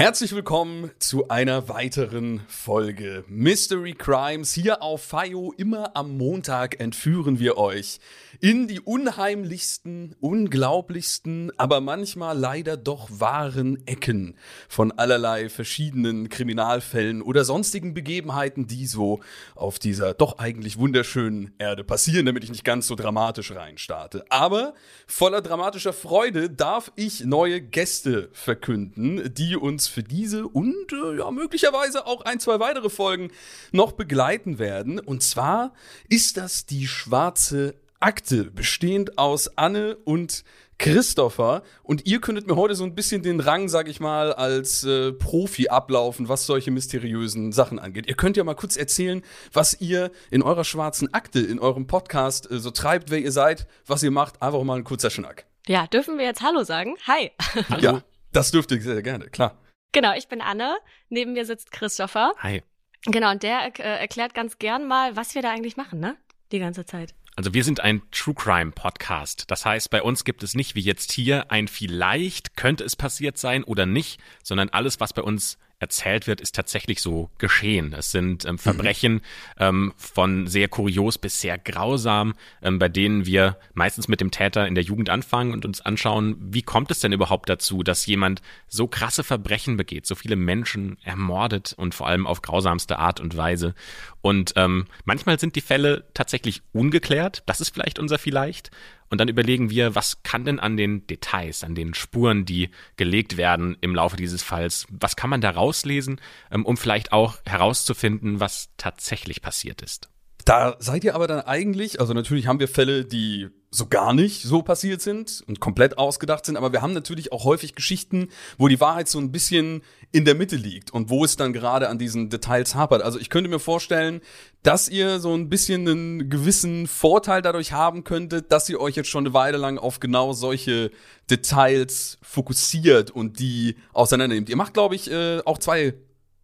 Herzlich willkommen zu einer weiteren Folge Mystery Crimes. Hier auf FIO immer am Montag entführen wir euch in die unheimlichsten, unglaublichsten, aber manchmal leider doch wahren Ecken von allerlei verschiedenen Kriminalfällen oder sonstigen Begebenheiten, die so auf dieser doch eigentlich wunderschönen Erde passieren, damit ich nicht ganz so dramatisch reinstarte. Aber voller dramatischer Freude darf ich neue Gäste verkünden, die uns für diese und äh, ja möglicherweise auch ein, zwei weitere Folgen noch begleiten werden. Und zwar ist das die schwarze Akte, bestehend aus Anne und Christopher. Und ihr könntet mir heute so ein bisschen den Rang, sag ich mal, als äh, Profi ablaufen, was solche mysteriösen Sachen angeht. Ihr könnt ja mal kurz erzählen, was ihr in eurer schwarzen Akte, in eurem Podcast äh, so treibt, wer ihr seid, was ihr macht. Einfach mal ein kurzer Schnack. Ja, dürfen wir jetzt Hallo sagen? Hi. Hallo. Ja, das dürft ihr sehr gerne, klar. Genau, ich bin Anne. Neben mir sitzt Christopher. Hi. Genau, und der äh, erklärt ganz gern mal, was wir da eigentlich machen, ne? Die ganze Zeit. Also wir sind ein True Crime Podcast. Das heißt, bei uns gibt es nicht wie jetzt hier ein vielleicht könnte es passiert sein oder nicht, sondern alles, was bei uns erzählt wird, ist tatsächlich so geschehen. Es sind ähm, Verbrechen mhm. ähm, von sehr kurios bis sehr grausam, ähm, bei denen wir meistens mit dem Täter in der Jugend anfangen und uns anschauen, wie kommt es denn überhaupt dazu, dass jemand so krasse Verbrechen begeht, so viele Menschen ermordet und vor allem auf grausamste Art und Weise. Und ähm, manchmal sind die Fälle tatsächlich ungeklärt, das ist vielleicht unser vielleicht. Und dann überlegen wir, was kann denn an den Details, an den Spuren, die gelegt werden im Laufe dieses Falls, was kann man da rauslesen, ähm, um vielleicht auch herauszufinden, was tatsächlich passiert ist. Da seid ihr aber dann eigentlich, also natürlich haben wir Fälle, die so gar nicht so passiert sind und komplett ausgedacht sind, aber wir haben natürlich auch häufig Geschichten, wo die Wahrheit so ein bisschen in der Mitte liegt und wo es dann gerade an diesen Details hapert. Also ich könnte mir vorstellen, dass ihr so ein bisschen einen gewissen Vorteil dadurch haben könntet, dass ihr euch jetzt schon eine Weile lang auf genau solche Details fokussiert und die auseinandernehmt. Ihr macht, glaube ich, äh, auch zwei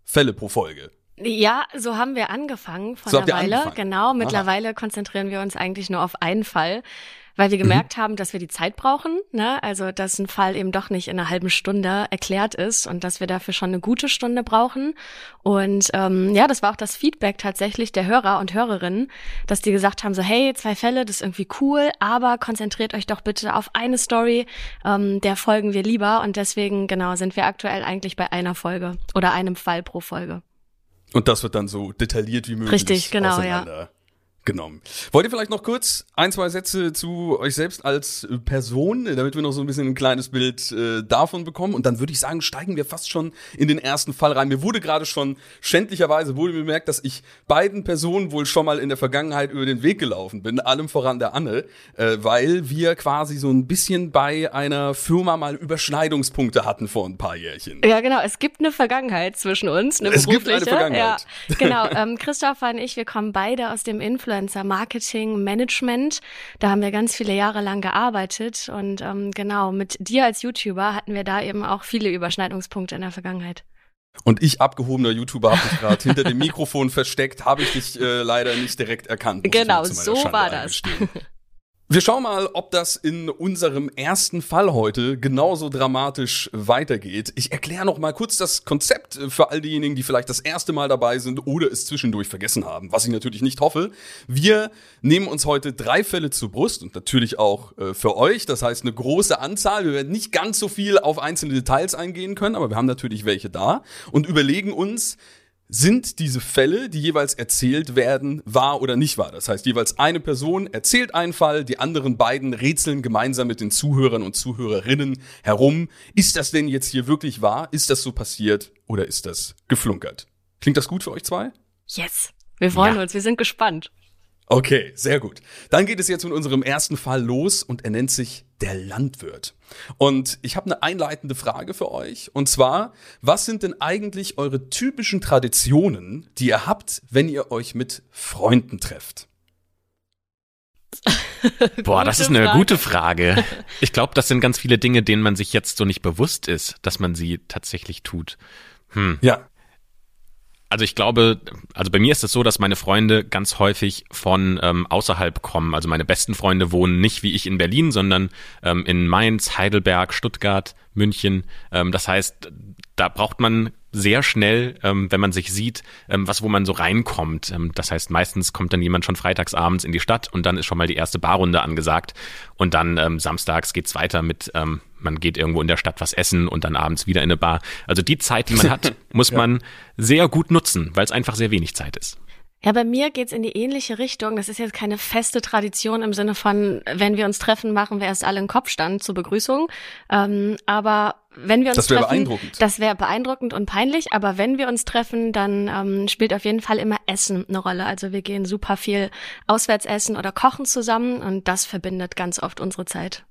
Fälle pro Folge. Ja, so haben wir angefangen von so einer Weile. Angefangen. Genau, mittlerweile Aha. konzentrieren wir uns eigentlich nur auf einen Fall, weil wir mhm. gemerkt mhm. haben, dass wir die Zeit brauchen. Ne? Also, dass ein Fall eben doch nicht in einer halben Stunde erklärt ist und dass wir dafür schon eine gute Stunde brauchen. Und ähm, ja, das war auch das Feedback tatsächlich der Hörer und Hörerinnen, dass die gesagt haben, so hey, zwei Fälle, das ist irgendwie cool, aber konzentriert euch doch bitte auf eine Story, ähm, der folgen wir lieber. Und deswegen, genau, sind wir aktuell eigentlich bei einer Folge oder einem Fall pro Folge. Und das wird dann so detailliert wie möglich. Richtig, genau, ja genommen. Wollt ihr vielleicht noch kurz ein, zwei Sätze zu euch selbst als Person, damit wir noch so ein bisschen ein kleines Bild äh, davon bekommen? Und dann würde ich sagen, steigen wir fast schon in den ersten Fall rein. Mir wurde gerade schon schändlicherweise wurde bemerkt, dass ich beiden Personen wohl schon mal in der Vergangenheit über den Weg gelaufen bin, allem voran der Anne, äh, weil wir quasi so ein bisschen bei einer Firma mal Überschneidungspunkte hatten vor ein paar Jährchen. Ja, genau. Es gibt eine Vergangenheit zwischen uns, eine es gibt eine Vergangenheit. Ja, genau. Ähm, Christopher und ich, wir kommen beide aus dem Influencer Influencer Marketing Management. Da haben wir ganz viele Jahre lang gearbeitet und ähm, genau mit dir als YouTuber hatten wir da eben auch viele Überschneidungspunkte in der Vergangenheit. Und ich, abgehobener YouTuber, habe mich gerade hinter dem Mikrofon versteckt, habe ich dich äh, leider nicht direkt erkannt. Genau, so war das. Wir schauen mal, ob das in unserem ersten Fall heute genauso dramatisch weitergeht. Ich erkläre noch mal kurz das Konzept für all diejenigen, die vielleicht das erste Mal dabei sind oder es zwischendurch vergessen haben, was ich natürlich nicht hoffe. Wir nehmen uns heute drei Fälle zur Brust und natürlich auch äh, für euch. Das heißt eine große Anzahl. Wir werden nicht ganz so viel auf einzelne Details eingehen können, aber wir haben natürlich welche da und überlegen uns, sind diese Fälle, die jeweils erzählt werden, wahr oder nicht wahr. Das heißt, jeweils eine Person erzählt einen Fall, die anderen beiden rätseln gemeinsam mit den Zuhörern und Zuhörerinnen herum. Ist das denn jetzt hier wirklich wahr? Ist das so passiert oder ist das geflunkert? Klingt das gut für euch zwei? Yes. Wir freuen Ja. uns, wir sind gespannt. Okay, sehr gut. Dann geht es jetzt mit unserem ersten Fall los und er nennt sich der Landwirt. Und ich habe eine einleitende Frage für euch. Und zwar, was sind denn eigentlich eure typischen Traditionen, die ihr habt, wenn ihr euch mit Freunden trefft? Boah, das ist eine Frage. gute Frage. Ich glaube, das sind ganz viele Dinge, denen man sich jetzt so nicht bewusst ist, dass man sie tatsächlich tut. Ja. Also ich glaube, also bei mir ist es so, dass meine Freunde ganz häufig von ähm, außerhalb kommen. Also meine besten Freunde wohnen nicht wie ich in Berlin, sondern ähm, in Mainz, Heidelberg, Stuttgart, München. Ähm, das heißt, da braucht man sehr schnell, ähm, wenn man sich sieht, ähm, was, wo man so reinkommt. Ähm, das heißt, meistens kommt dann jemand schon freitagsabends in die Stadt und dann ist schon mal die erste Barrunde angesagt. Und dann ähm, samstags geht's weiter mit, ähm, man geht irgendwo in der Stadt was essen und dann abends wieder in eine Bar. Also die Zeit, die man hat, muss man sehr gut nutzen, weil es einfach sehr wenig Zeit ist. Ja, bei mir geht's in die ähnliche Richtung. Das ist jetzt keine feste Tradition im Sinne von, wenn wir uns treffen, machen wir erst alle einen Kopfstand zur Begrüßung. Ähm, aber wenn wir uns Das wäre treffen, beeindruckend. das wäre beeindruckend und peinlich. Aber wenn wir uns treffen, dann ähm, spielt auf jeden Fall immer Essen eine Rolle. Also wir gehen super viel auswärts essen oder kochen zusammen und das verbindet ganz oft unsere Zeit.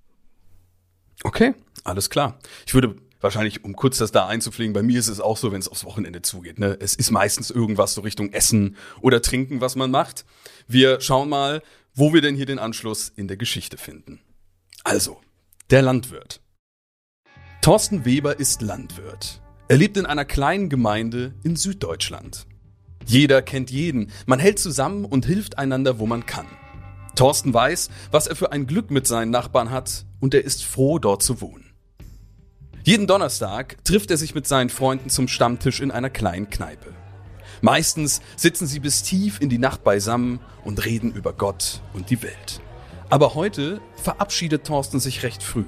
Okay, alles klar. Ich würde wahrscheinlich, um kurz das da einzupflegen, bei mir ist es auch so, wenn es aufs Wochenende zugeht. Ne? Es ist meistens irgendwas so Richtung Essen oder Trinken, was man macht. Wir schauen mal, wo wir denn hier den Anschluss in der Geschichte finden. Also, der Landwirt. Thorsten Weber ist Landwirt. Er lebt in einer kleinen Gemeinde in Süddeutschland. Jeder kennt jeden, man hält zusammen und hilft einander, wo man kann. Thorsten weiß, was er für ein Glück mit seinen Nachbarn hat und er ist froh, dort zu wohnen. Jeden Donnerstag trifft er sich mit seinen Freunden zum Stammtisch in einer kleinen Kneipe. Meistens sitzen sie bis tief in die Nacht beisammen und reden über Gott und die Welt. Aber heute verabschiedet Thorsten sich recht früh.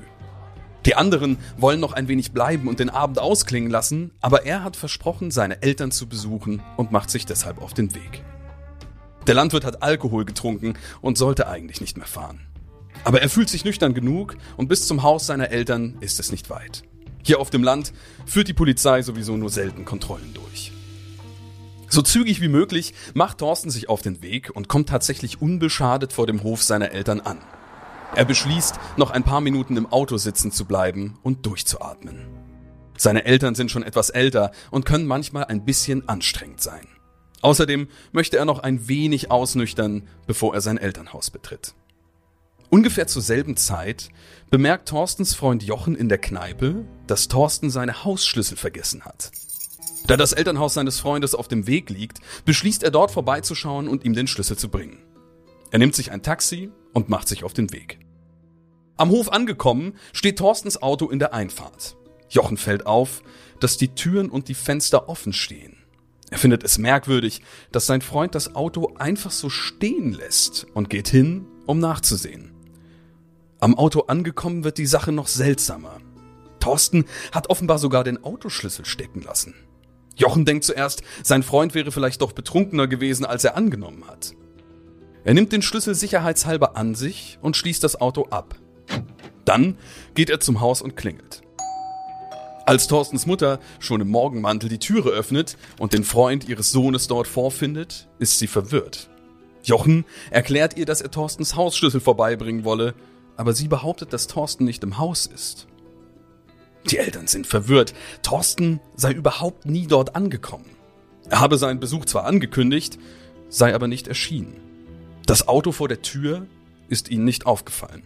Die anderen wollen noch ein wenig bleiben und den Abend ausklingen lassen, aber er hat versprochen, seine Eltern zu besuchen und macht sich deshalb auf den Weg. Der Landwirt hat Alkohol getrunken und sollte eigentlich nicht mehr fahren. Aber er fühlt sich nüchtern genug und bis zum Haus seiner Eltern ist es nicht weit. Hier auf dem Land führt die Polizei sowieso nur selten Kontrollen durch. So zügig wie möglich macht Thorsten sich auf den Weg und kommt tatsächlich unbeschadet vor dem Hof seiner Eltern an. Er beschließt, noch ein paar Minuten im Auto sitzen zu bleiben und durchzuatmen. Seine Eltern sind schon etwas älter und können manchmal ein bisschen anstrengend sein. Außerdem möchte er noch ein wenig ausnüchtern, bevor er sein Elternhaus betritt. Ungefähr zur selben Zeit bemerkt Thorstens Freund Jochen in der Kneipe, dass Thorsten seine Hausschlüssel vergessen hat. Da das Elternhaus seines Freundes auf dem Weg liegt, beschließt er dort vorbeizuschauen und ihm den Schlüssel zu bringen. Er nimmt sich ein Taxi und macht sich auf den Weg. Am Hof angekommen, steht Thorstens Auto in der Einfahrt. Jochen fällt auf, dass die Türen und die Fenster offen stehen. Er findet es merkwürdig, dass sein Freund das Auto einfach so stehen lässt und geht hin, um nachzusehen. Am Auto angekommen wird die Sache noch seltsamer. Thorsten hat offenbar sogar den Autoschlüssel stecken lassen. Jochen denkt zuerst, sein Freund wäre vielleicht doch betrunkener gewesen, als er angenommen hat. Er nimmt den Schlüssel sicherheitshalber an sich und schließt das Auto ab. Dann geht er zum Haus und klingelt. Als Thorstens Mutter schon im Morgenmantel die Türe öffnet und den Freund ihres Sohnes dort vorfindet, ist sie verwirrt. Jochen erklärt ihr, dass er Thorstens Hausschlüssel vorbeibringen wolle, aber sie behauptet, dass Thorsten nicht im Haus ist. Die Eltern sind verwirrt. Thorsten sei überhaupt nie dort angekommen. Er habe seinen Besuch zwar angekündigt, sei aber nicht erschienen. Das Auto vor der Tür ist ihnen nicht aufgefallen.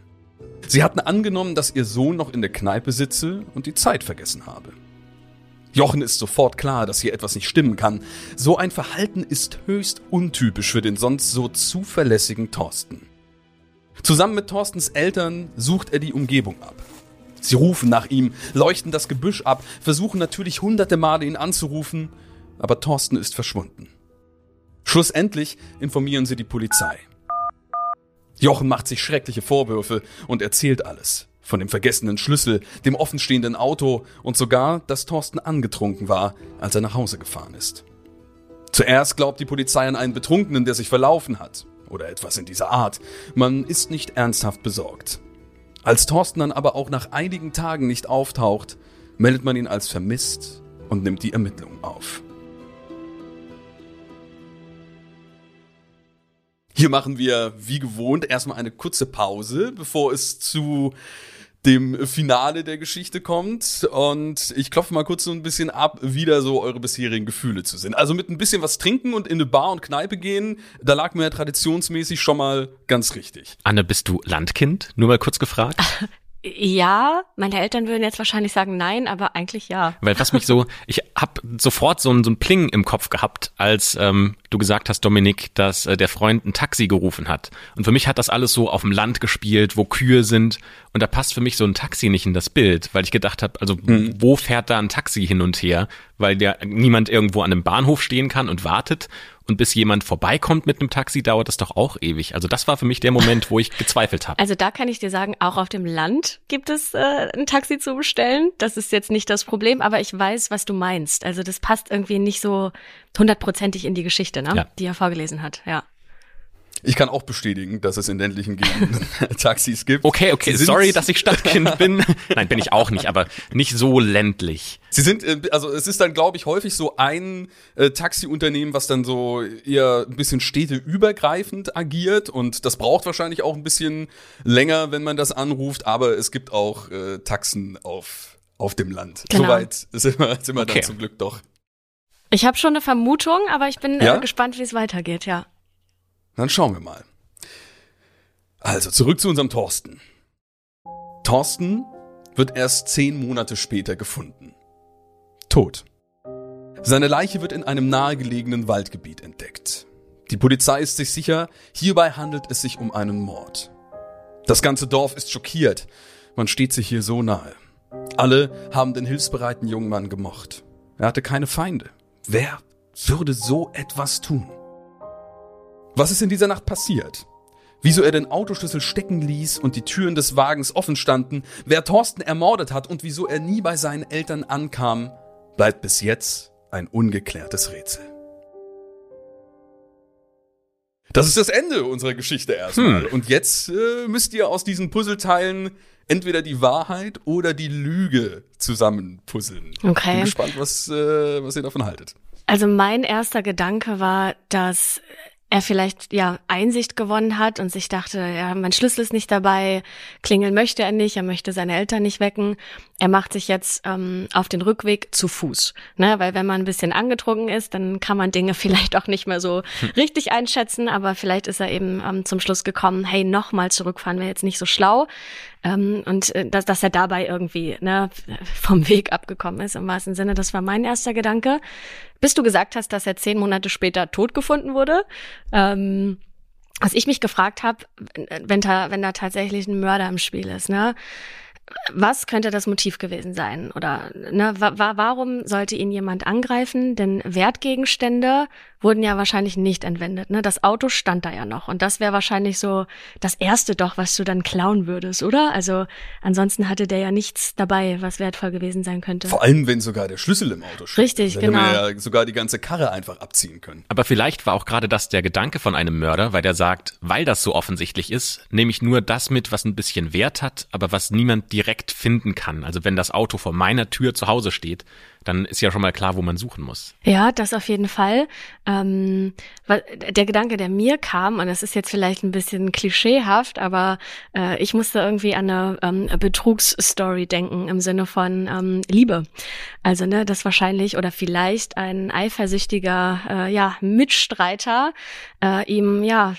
Sie hatten angenommen, dass ihr Sohn noch in der Kneipe sitze und die Zeit vergessen habe. Jochen ist sofort klar, dass hier etwas nicht stimmen kann. So ein Verhalten ist höchst untypisch für den sonst so zuverlässigen Thorsten. Zusammen mit Thorstens Eltern sucht er die Umgebung ab. Sie rufen nach ihm, leuchten das Gebüsch ab, versuchen natürlich hunderte Male ihn anzurufen, aber Thorsten ist verschwunden. Schlussendlich informieren sie die Polizei. Jochen macht sich schreckliche Vorwürfe und erzählt alles. Von dem vergessenen Schlüssel, dem offenstehenden Auto und sogar, dass Thorsten angetrunken war, als er nach Hause gefahren ist. Zuerst glaubt die Polizei an einen Betrunkenen, der sich verlaufen hat. Oder etwas in dieser Art. Man ist nicht ernsthaft besorgt. Als Thorsten dann aber auch nach einigen Tagen nicht auftaucht, meldet man ihn als vermisst und nimmt die Ermittlungen auf. Hier machen wir wie gewohnt erstmal eine kurze Pause, bevor es zu dem Finale der Geschichte kommt. Und ich klopfe mal kurz so ein bisschen ab, wie da so eure bisherigen Gefühle zu sind. Also mit ein bisschen was trinken und in eine Bar und Kneipe gehen, da lag mir ja traditionsmäßig schon mal ganz richtig. Anne, bist du Landkind? Nur mal kurz gefragt. Ja, meine Eltern würden jetzt wahrscheinlich sagen nein, aber eigentlich ja. Weil was mich so, ich habe sofort so ein, so ein Pling im Kopf gehabt, als ähm, du gesagt hast, Dominik, dass äh, der Freund ein Taxi gerufen hat. Und für mich hat das alles so auf dem Land gespielt, wo Kühe sind. Und da passt für mich so ein Taxi nicht in das Bild, weil ich gedacht habe, also hm. wo fährt da ein Taxi hin und her? Weil der niemand irgendwo an einem Bahnhof stehen kann und wartet und bis jemand vorbeikommt mit einem Taxi, dauert das doch auch ewig. Also das war für mich der Moment, wo ich gezweifelt habe. Also da kann ich dir sagen, auch auf dem Land gibt es äh, ein Taxi zu bestellen. Das ist jetzt nicht das Problem, aber ich weiß, was du meinst. Also das passt irgendwie nicht so hundertprozentig in die Geschichte, ne? Ja. die er vorgelesen hat. Ja. Ich kann auch bestätigen, dass es in ländlichen Gegenden Taxis gibt. Okay, okay, sorry, dass ich Stadtkind bin. Nein, bin ich auch nicht, aber nicht so ländlich. Sie sind, äh, also es ist dann, glaube ich, häufig so ein äh, Taxiunternehmen, was dann so eher ein bisschen städteübergreifend agiert und das braucht wahrscheinlich auch ein bisschen länger, wenn man das anruft, aber es gibt auch äh, Taxen auf, auf dem Land. Genau. Soweit sind wir, sind wir okay. dann zum Glück doch. Ich habe schon eine Vermutung, aber ich bin ja? äh, gespannt, wie es weitergeht, ja. Dann schauen wir mal. Also zurück zu unserem Thorsten. Thorsten wird erst zehn Monate später gefunden. Tot. Seine Leiche wird in einem nahegelegenen Waldgebiet entdeckt. Die Polizei ist sich sicher, hierbei handelt es sich um einen Mord. Das ganze Dorf ist schockiert. Man steht sich hier so nahe. Alle haben den hilfsbereiten jungen Mann gemocht. Er hatte keine Feinde. Wer würde so etwas tun? Was ist in dieser Nacht passiert? Wieso er den Autoschlüssel stecken ließ und die Türen des Wagens offen standen, wer Thorsten ermordet hat und wieso er nie bei seinen Eltern ankam, bleibt bis jetzt ein ungeklärtes Rätsel. Das ist das Ende unserer Geschichte erstmal. Hm. Und jetzt äh, müsst ihr aus diesen Puzzleteilen entweder die Wahrheit oder die Lüge zusammenpuzzeln. Okay. Ich bin gespannt, was, äh, was ihr davon haltet. Also mein erster Gedanke war, dass er vielleicht ja Einsicht gewonnen hat und sich dachte, ja, mein Schlüssel ist nicht dabei, klingeln möchte er nicht, er möchte seine Eltern nicht wecken. Er macht sich jetzt ähm, auf den Rückweg zu Fuß, ne? Weil wenn man ein bisschen angetrunken ist, dann kann man Dinge vielleicht auch nicht mehr so hm. richtig einschätzen. Aber vielleicht ist er eben ähm, zum Schluss gekommen, hey, nochmal zurückfahren wäre jetzt nicht so schlau. Ähm, und äh, dass, dass er dabei irgendwie ne, vom Weg abgekommen ist im wahrsten Sinne. Das war mein erster Gedanke bis du gesagt hast, dass er zehn Monate später tot gefunden wurde. Ähm, was ich mich gefragt habe, wenn da, wenn da tatsächlich ein Mörder im Spiel ist, ne? was könnte das Motiv gewesen sein? Oder ne, wa warum sollte ihn jemand angreifen? Denn Wertgegenstände wurden ja wahrscheinlich nicht entwendet. Ne? Das Auto stand da ja noch. Und das wäre wahrscheinlich so das Erste doch, was du dann klauen würdest, oder? Also ansonsten hatte der ja nichts dabei, was wertvoll gewesen sein könnte. Vor allem, wenn sogar der Schlüssel im Auto steht. Richtig, also, genau. Hätte man ja sogar die ganze Karre einfach abziehen können. Aber vielleicht war auch gerade das der Gedanke von einem Mörder, weil der sagt, weil das so offensichtlich ist, nehme ich nur das mit, was ein bisschen Wert hat, aber was niemand direkt finden kann. Also wenn das Auto vor meiner Tür zu Hause steht, dann ist ja schon mal klar, wo man suchen muss. Ja, das auf jeden Fall. Ähm, der Gedanke, der mir kam, und das ist jetzt vielleicht ein bisschen klischeehaft, aber äh, ich musste irgendwie an eine ähm, Betrugsstory denken im Sinne von ähm, Liebe. Also, ne, dass wahrscheinlich oder vielleicht ein eifersüchtiger äh, ja, Mitstreiter äh, ihm ja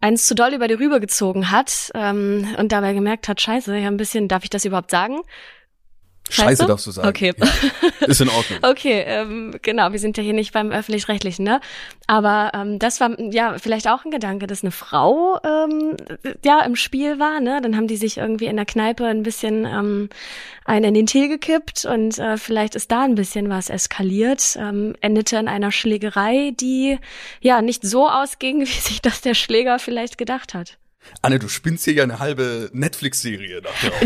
eins zu doll über die Rübe gezogen hat ähm, und dabei gemerkt hat, scheiße, ja ein bisschen, darf ich das überhaupt sagen? Scheiße, darfst du sagen. Okay. Ja. Ist in Ordnung. okay, ähm, genau, wir sind ja hier nicht beim öffentlich-rechtlichen, ne? Aber ähm, das war ja vielleicht auch ein Gedanke, dass eine Frau ähm, ja im Spiel war, ne? Dann haben die sich irgendwie in der Kneipe ein bisschen ähm, einen in den Tee gekippt und äh, vielleicht ist da ein bisschen was eskaliert, ähm, endete in einer Schlägerei, die ja nicht so ausging, wie sich das der Schläger vielleicht gedacht hat. Anne, du spinnst hier ja eine halbe Netflix-Serie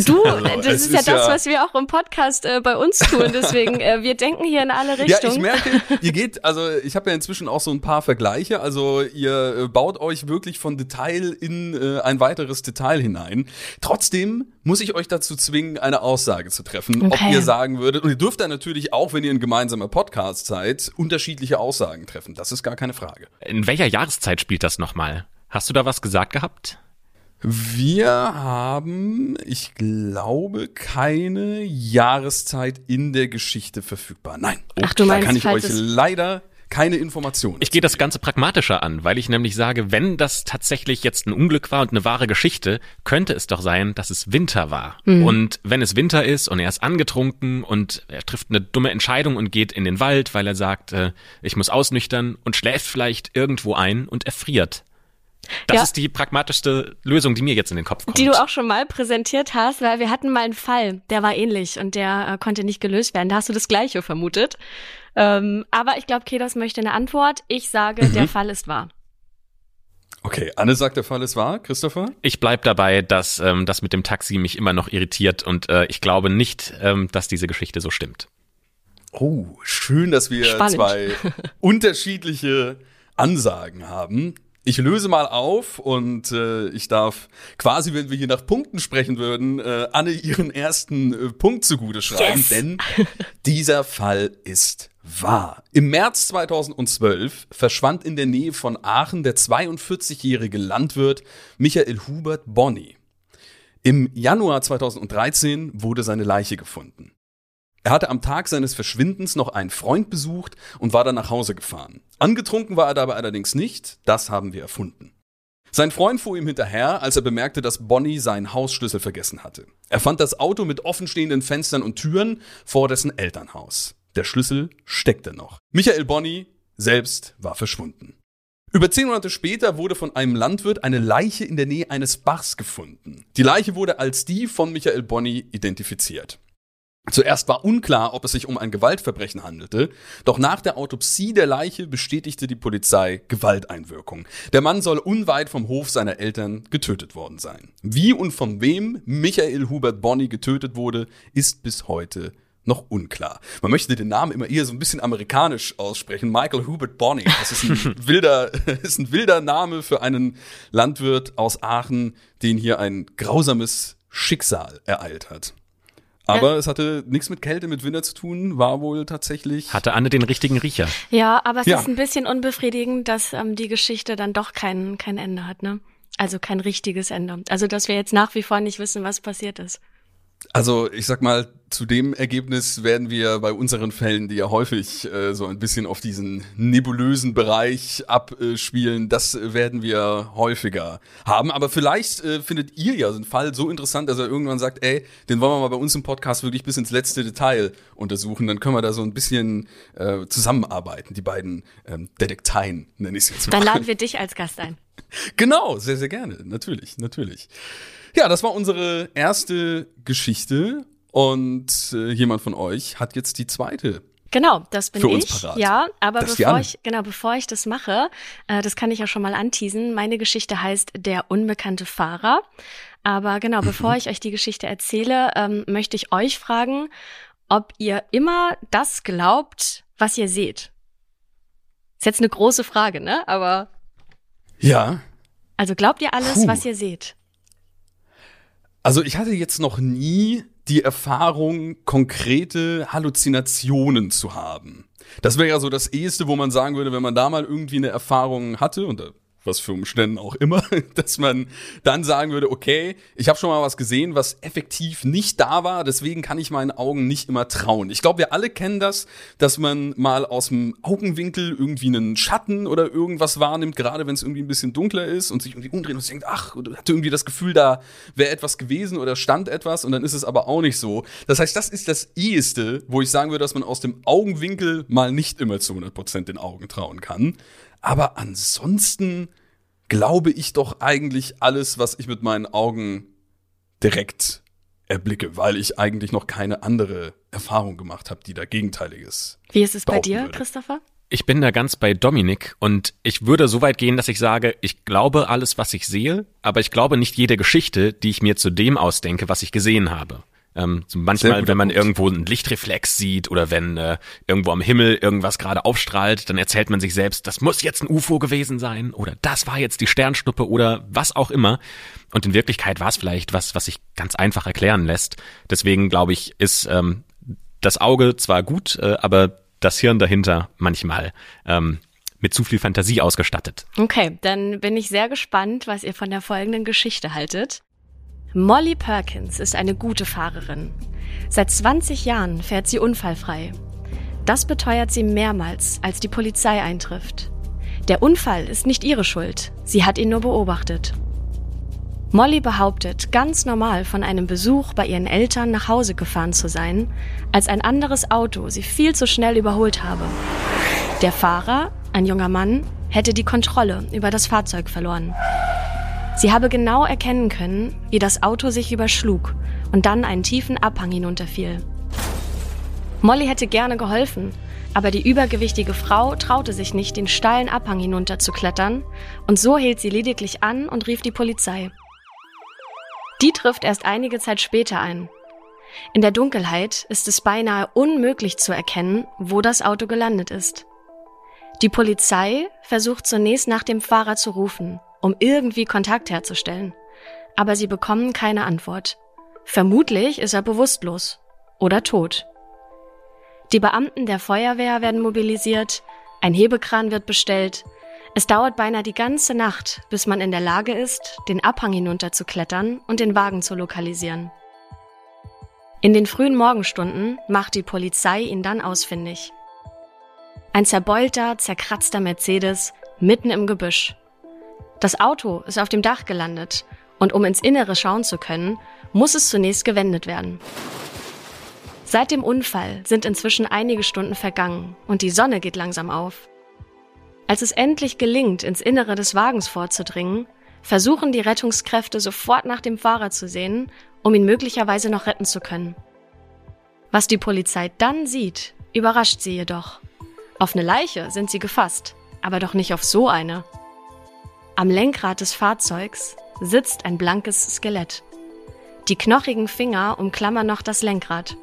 Du, also, das ist, ist ja das, was wir auch im Podcast äh, bei uns tun. Deswegen, äh, wir denken hier in alle Richtungen. Ja, ich merke, ihr geht, also ich habe ja inzwischen auch so ein paar Vergleiche. Also ihr äh, baut euch wirklich von Detail in äh, ein weiteres Detail hinein. Trotzdem muss ich euch dazu zwingen, eine Aussage zu treffen, okay. ob ihr sagen würdet, und ihr dürft dann natürlich auch, wenn ihr ein gemeinsamer Podcast seid, unterschiedliche Aussagen treffen. Das ist gar keine Frage. In welcher Jahreszeit spielt das nochmal? Hast du da was gesagt gehabt? Wir haben, ich glaube, keine Jahreszeit in der Geschichte verfügbar. Nein. Ach, du meinst, da kann ich euch leider keine Informationen. Ich gehe das Ganze pragmatischer an, weil ich nämlich sage, wenn das tatsächlich jetzt ein Unglück war und eine wahre Geschichte, könnte es doch sein, dass es Winter war. Mhm. Und wenn es Winter ist und er ist angetrunken und er trifft eine dumme Entscheidung und geht in den Wald, weil er sagt, äh, ich muss ausnüchtern und schläft vielleicht irgendwo ein und erfriert. Das ja. ist die pragmatischste Lösung, die mir jetzt in den Kopf kommt. Die du auch schon mal präsentiert hast, weil wir hatten mal einen Fall, der war ähnlich und der äh, konnte nicht gelöst werden. Da hast du das Gleiche vermutet. Ähm, aber ich glaube, Kedos möchte eine Antwort. Ich sage, mhm. der Fall ist wahr. Okay, Anne sagt, der Fall ist wahr. Christopher? Ich bleib dabei, dass ähm, das mit dem Taxi mich immer noch irritiert und äh, ich glaube nicht, ähm, dass diese Geschichte so stimmt. Oh, schön, dass wir Spannend. zwei unterschiedliche Ansagen haben. Ich löse mal auf und äh, ich darf quasi, wenn wir hier nach Punkten sprechen würden, äh, Anne ihren ersten äh, Punkt zugute schreiben, yes. denn dieser Fall ist wahr. Im März 2012 verschwand in der Nähe von Aachen der 42-jährige Landwirt Michael Hubert Bonny. Im Januar 2013 wurde seine Leiche gefunden. Er hatte am Tag seines Verschwindens noch einen Freund besucht und war dann nach Hause gefahren. Angetrunken war er dabei allerdings nicht, das haben wir erfunden. Sein Freund fuhr ihm hinterher, als er bemerkte, dass Bonnie seinen Hausschlüssel vergessen hatte. Er fand das Auto mit offenstehenden Fenstern und Türen vor dessen Elternhaus. Der Schlüssel steckte noch. Michael Bonnie selbst war verschwunden. Über zehn Monate später wurde von einem Landwirt eine Leiche in der Nähe eines Bachs gefunden. Die Leiche wurde als die von Michael Bonnie identifiziert. Zuerst war unklar, ob es sich um ein Gewaltverbrechen handelte, doch nach der Autopsie der Leiche bestätigte die Polizei Gewalteinwirkung. Der Mann soll unweit vom Hof seiner Eltern getötet worden sein. Wie und von wem Michael Hubert Bonny getötet wurde, ist bis heute noch unklar. Man möchte den Namen immer eher so ein bisschen amerikanisch aussprechen. Michael Hubert Bonny. Das ist ein wilder, ist ein wilder Name für einen Landwirt aus Aachen, den hier ein grausames Schicksal ereilt hat. Aber ja. es hatte nichts mit Kälte, mit Winter zu tun, war wohl tatsächlich. Hatte Anne den richtigen Riecher. Ja, aber es ja. ist ein bisschen unbefriedigend, dass ähm, die Geschichte dann doch kein, kein Ende hat, ne? Also kein richtiges Ende. Also, dass wir jetzt nach wie vor nicht wissen, was passiert ist. Also ich sag mal, zu dem Ergebnis werden wir bei unseren Fällen, die ja häufig äh, so ein bisschen auf diesen nebulösen Bereich abspielen, das werden wir häufiger haben. Aber vielleicht äh, findet ihr ja so einen Fall so interessant, dass er irgendwann sagt, ey, den wollen wir mal bei uns im Podcast wirklich bis ins letzte Detail untersuchen. Dann können wir da so ein bisschen äh, zusammenarbeiten, die beiden ähm, Detekteien, nenne ich es jetzt mal. Dann laden wir dich als Gast ein. Genau, sehr, sehr gerne. Natürlich, natürlich. Ja, das war unsere erste Geschichte und äh, jemand von euch hat jetzt die zweite Genau, das bin ich. Parat. Ja, aber bevor ich genau, bevor ich das mache, äh, das kann ich ja schon mal anteasen. Meine Geschichte heißt Der unbekannte Fahrer. Aber genau, bevor ich euch die Geschichte erzähle, ähm, möchte ich euch fragen, ob ihr immer das glaubt, was ihr seht. Ist jetzt eine große Frage, ne? Aber ja. Also glaubt ihr alles, Puh. was ihr seht? Also ich hatte jetzt noch nie die Erfahrung, konkrete Halluzinationen zu haben. Das wäre ja so das Eheste, wo man sagen würde, wenn man da mal irgendwie eine Erfahrung hatte, und da was für Umständen auch immer, dass man dann sagen würde, okay, ich habe schon mal was gesehen, was effektiv nicht da war, deswegen kann ich meinen Augen nicht immer trauen. Ich glaube, wir alle kennen das, dass man mal aus dem Augenwinkel irgendwie einen Schatten oder irgendwas wahrnimmt, gerade wenn es irgendwie ein bisschen dunkler ist und sich irgendwie umdreht und sich denkt, ach, hatte irgendwie das Gefühl, da wäre etwas gewesen oder stand etwas und dann ist es aber auch nicht so. Das heißt, das ist das eheste, wo ich sagen würde, dass man aus dem Augenwinkel mal nicht immer zu 100% den Augen trauen kann. Aber ansonsten glaube ich doch eigentlich alles, was ich mit meinen Augen direkt erblicke, weil ich eigentlich noch keine andere Erfahrung gemacht habe, die da Gegenteiliges. Wie ist es bei dir, würde. Christopher? Ich bin da ganz bei Dominik und ich würde so weit gehen, dass ich sage, ich glaube alles, was ich sehe, aber ich glaube nicht jede Geschichte, die ich mir zu dem ausdenke, was ich gesehen habe. Ähm, so manchmal, wenn man Punkt. irgendwo einen Lichtreflex sieht oder wenn äh, irgendwo am Himmel irgendwas gerade aufstrahlt, dann erzählt man sich selbst, das muss jetzt ein UFO gewesen sein oder das war jetzt die Sternschnuppe oder was auch immer. Und in Wirklichkeit war es vielleicht was, was sich ganz einfach erklären lässt. Deswegen glaube ich, ist ähm, das Auge zwar gut, äh, aber das Hirn dahinter manchmal ähm, mit zu viel Fantasie ausgestattet. Okay, dann bin ich sehr gespannt, was ihr von der folgenden Geschichte haltet. Molly Perkins ist eine gute Fahrerin. Seit 20 Jahren fährt sie unfallfrei. Das beteuert sie mehrmals, als die Polizei eintrifft. Der Unfall ist nicht ihre Schuld, sie hat ihn nur beobachtet. Molly behauptet, ganz normal von einem Besuch bei ihren Eltern nach Hause gefahren zu sein, als ein anderes Auto sie viel zu schnell überholt habe. Der Fahrer, ein junger Mann, hätte die Kontrolle über das Fahrzeug verloren. Sie habe genau erkennen können, wie das Auto sich überschlug und dann einen tiefen Abhang hinunterfiel. Molly hätte gerne geholfen, aber die übergewichtige Frau traute sich nicht, den steilen Abhang hinunterzuklettern, und so hielt sie lediglich an und rief die Polizei. Die trifft erst einige Zeit später ein. In der Dunkelheit ist es beinahe unmöglich zu erkennen, wo das Auto gelandet ist. Die Polizei versucht zunächst nach dem Fahrer zu rufen, um irgendwie Kontakt herzustellen. Aber sie bekommen keine Antwort. Vermutlich ist er bewusstlos oder tot. Die Beamten der Feuerwehr werden mobilisiert, ein Hebekran wird bestellt es dauert beinahe die ganze Nacht, bis man in der Lage ist, den Abhang hinunter zu klettern und den Wagen zu lokalisieren. In den frühen Morgenstunden macht die Polizei ihn dann ausfindig. Ein zerbeulter, zerkratzter Mercedes mitten im Gebüsch. Das Auto ist auf dem Dach gelandet und um ins Innere schauen zu können, muss es zunächst gewendet werden. Seit dem Unfall sind inzwischen einige Stunden vergangen und die Sonne geht langsam auf. Als es endlich gelingt, ins Innere des Wagens vorzudringen, versuchen die Rettungskräfte sofort nach dem Fahrer zu sehen, um ihn möglicherweise noch retten zu können. Was die Polizei dann sieht, überrascht sie jedoch. Auf eine Leiche sind sie gefasst, aber doch nicht auf so eine. Am Lenkrad des Fahrzeugs sitzt ein blankes Skelett. Die knochigen Finger umklammern noch das Lenkrad.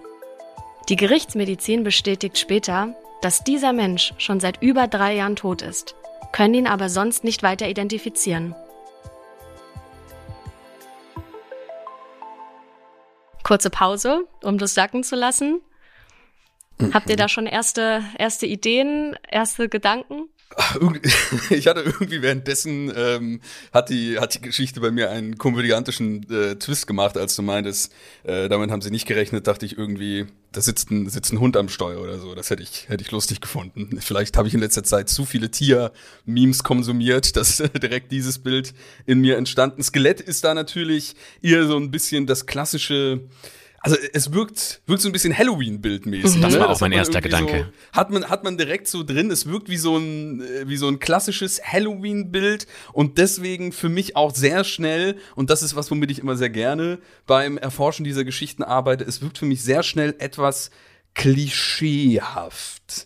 Die Gerichtsmedizin bestätigt später, dass dieser Mensch schon seit über drei Jahren tot ist, können ihn aber sonst nicht weiter identifizieren. Kurze Pause, um das sacken zu lassen. Habt ihr da schon erste, erste Ideen, erste Gedanken? ich hatte irgendwie währenddessen ähm, hat die hat die Geschichte bei mir einen komödiantischen äh, Twist gemacht, als du meintest, äh, damit haben sie nicht gerechnet, dachte ich irgendwie, da sitzt ein, sitzt ein Hund am Steuer oder so. Das hätte ich hätte ich lustig gefunden. Vielleicht habe ich in letzter Zeit zu viele Tier-Memes konsumiert, dass direkt dieses Bild in mir entstanden. Skelett ist da natürlich eher so ein bisschen das klassische also es wirkt, wirkt so ein bisschen Halloween-Bildmäßig. Das ne? war auch das mein erster Gedanke. So, hat man, hat man direkt so drin, es wirkt wie so ein, äh, wie so ein klassisches Halloween-Bild und deswegen für mich auch sehr schnell, und das ist was, womit ich immer sehr gerne beim Erforschen dieser Geschichten arbeite, es wirkt für mich sehr schnell etwas klischeehaft.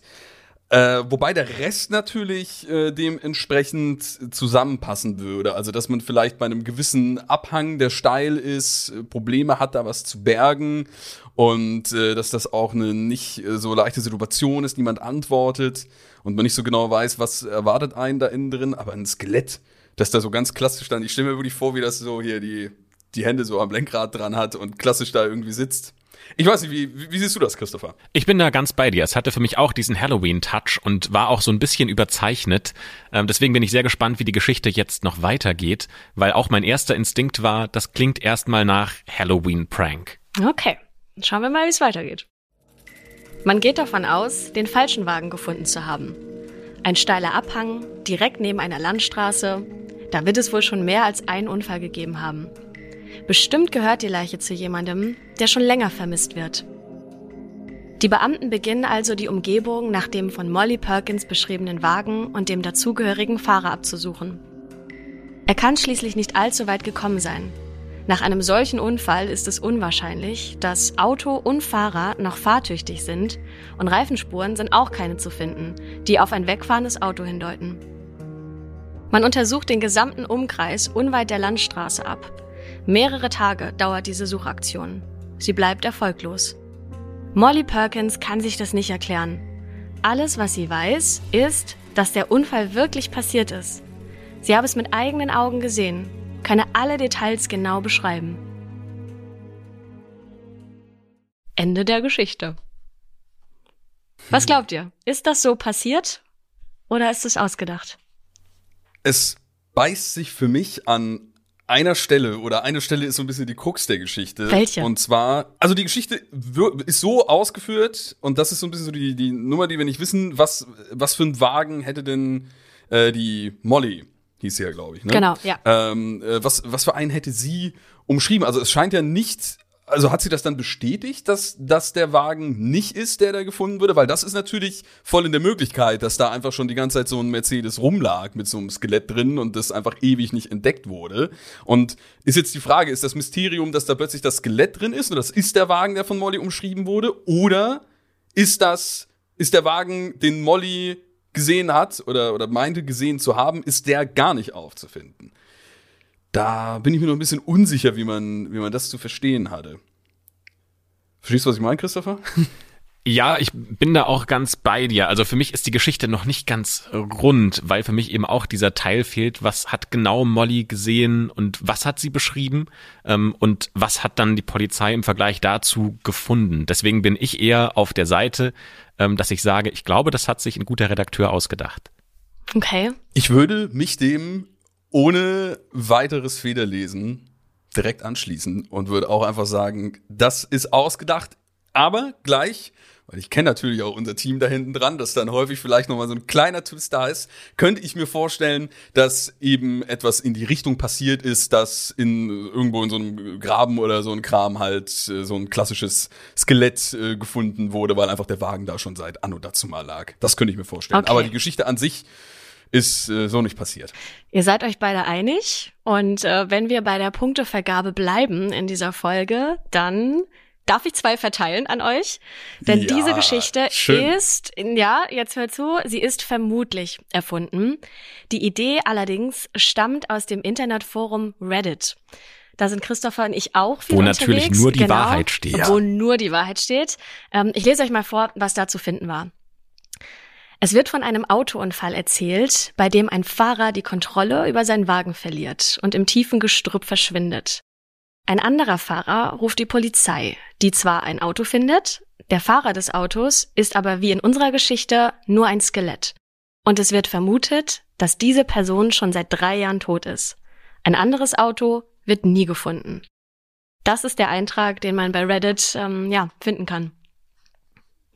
Äh, wobei der Rest natürlich äh, dementsprechend zusammenpassen würde. Also, dass man vielleicht bei einem gewissen Abhang, der steil ist, äh, Probleme hat, da was zu bergen. Und äh, dass das auch eine nicht äh, so leichte Situation ist, niemand antwortet und man nicht so genau weiß, was erwartet einen da innen drin. Aber ein Skelett, das da so ganz klassisch dann, ich stelle mir wirklich vor, wie das so hier die, die Hände so am Lenkrad dran hat und klassisch da irgendwie sitzt. Ich weiß nicht, wie, wie siehst du das, Christopher? Ich bin da ganz bei dir. Es hatte für mich auch diesen Halloween-Touch und war auch so ein bisschen überzeichnet. Ähm, deswegen bin ich sehr gespannt, wie die Geschichte jetzt noch weitergeht, weil auch mein erster Instinkt war, das klingt erstmal nach Halloween-Prank. Okay, schauen wir mal, wie es weitergeht. Man geht davon aus, den falschen Wagen gefunden zu haben. Ein steiler Abhang, direkt neben einer Landstraße. Da wird es wohl schon mehr als einen Unfall gegeben haben. Bestimmt gehört die Leiche zu jemandem, der schon länger vermisst wird. Die Beamten beginnen also die Umgebung nach dem von Molly Perkins beschriebenen Wagen und dem dazugehörigen Fahrer abzusuchen. Er kann schließlich nicht allzu weit gekommen sein. Nach einem solchen Unfall ist es unwahrscheinlich, dass Auto und Fahrer noch fahrtüchtig sind und Reifenspuren sind auch keine zu finden, die auf ein wegfahrendes Auto hindeuten. Man untersucht den gesamten Umkreis unweit der Landstraße ab. Mehrere Tage dauert diese Suchaktion. Sie bleibt erfolglos. Molly Perkins kann sich das nicht erklären. Alles, was sie weiß, ist, dass der Unfall wirklich passiert ist. Sie habe es mit eigenen Augen gesehen könne alle Details genau beschreiben. Ende der Geschichte. Was glaubt ihr? Ist das so passiert oder ist es ausgedacht? Es beißt sich für mich an einer Stelle oder eine Stelle ist so ein bisschen die Krux der Geschichte. Welche? Und zwar, also die Geschichte ist so ausgeführt und das ist so ein bisschen so die, die Nummer, die wir nicht wissen, was, was für ein Wagen hätte denn äh, die Molly hieß sie ja, glaube ich. Ne? Genau, ja. Ähm, äh, was, was für einen hätte sie umschrieben? Also es scheint ja nicht, also hat sie das dann bestätigt, dass, dass der Wagen nicht ist, der da gefunden wurde? Weil das ist natürlich voll in der Möglichkeit, dass da einfach schon die ganze Zeit so ein Mercedes rumlag mit so einem Skelett drin und das einfach ewig nicht entdeckt wurde. Und ist jetzt die Frage, ist das Mysterium, dass da plötzlich das Skelett drin ist und das ist der Wagen, der von Molly umschrieben wurde? Oder ist das, ist der Wagen, den Molly gesehen hat oder, oder meinte gesehen zu haben, ist der gar nicht aufzufinden. Da bin ich mir noch ein bisschen unsicher, wie man, wie man das zu verstehen hatte. Verstehst du, was ich meine, Christopher? Ja, ich bin da auch ganz bei dir. Also für mich ist die Geschichte noch nicht ganz rund, weil für mich eben auch dieser Teil fehlt. Was hat genau Molly gesehen und was hat sie beschrieben? Ähm, und was hat dann die Polizei im Vergleich dazu gefunden? Deswegen bin ich eher auf der Seite, ähm, dass ich sage, ich glaube, das hat sich ein guter Redakteur ausgedacht. Okay. Ich würde mich dem ohne weiteres Federlesen direkt anschließen und würde auch einfach sagen, das ist ausgedacht, aber gleich weil ich kenne natürlich auch unser Team da hinten dran, dass dann häufig vielleicht nochmal so ein kleiner Twist da ist, könnte ich mir vorstellen, dass eben etwas in die Richtung passiert ist, dass in irgendwo in so einem Graben oder so ein Kram halt äh, so ein klassisches Skelett äh, gefunden wurde, weil einfach der Wagen da schon seit anno dazu mal lag. Das könnte ich mir vorstellen. Okay. Aber die Geschichte an sich ist äh, so nicht passiert. Ihr seid euch beide einig und äh, wenn wir bei der Punktevergabe bleiben in dieser Folge, dann darf ich zwei verteilen an euch? Denn ja, diese Geschichte schön. ist, ja, jetzt hört zu, sie ist vermutlich erfunden. Die Idee allerdings stammt aus dem Internetforum Reddit. Da sind Christopher und ich auch viel Wo unterwegs. natürlich nur die genau, Wahrheit steht. Wo nur die Wahrheit steht. Ähm, ich lese euch mal vor, was da zu finden war. Es wird von einem Autounfall erzählt, bei dem ein Fahrer die Kontrolle über seinen Wagen verliert und im tiefen Gestrüpp verschwindet. Ein anderer Fahrer ruft die Polizei, die zwar ein Auto findet, der Fahrer des Autos ist aber wie in unserer Geschichte nur ein Skelett. Und es wird vermutet, dass diese Person schon seit drei Jahren tot ist. Ein anderes Auto wird nie gefunden. Das ist der Eintrag, den man bei Reddit ähm, ja, finden kann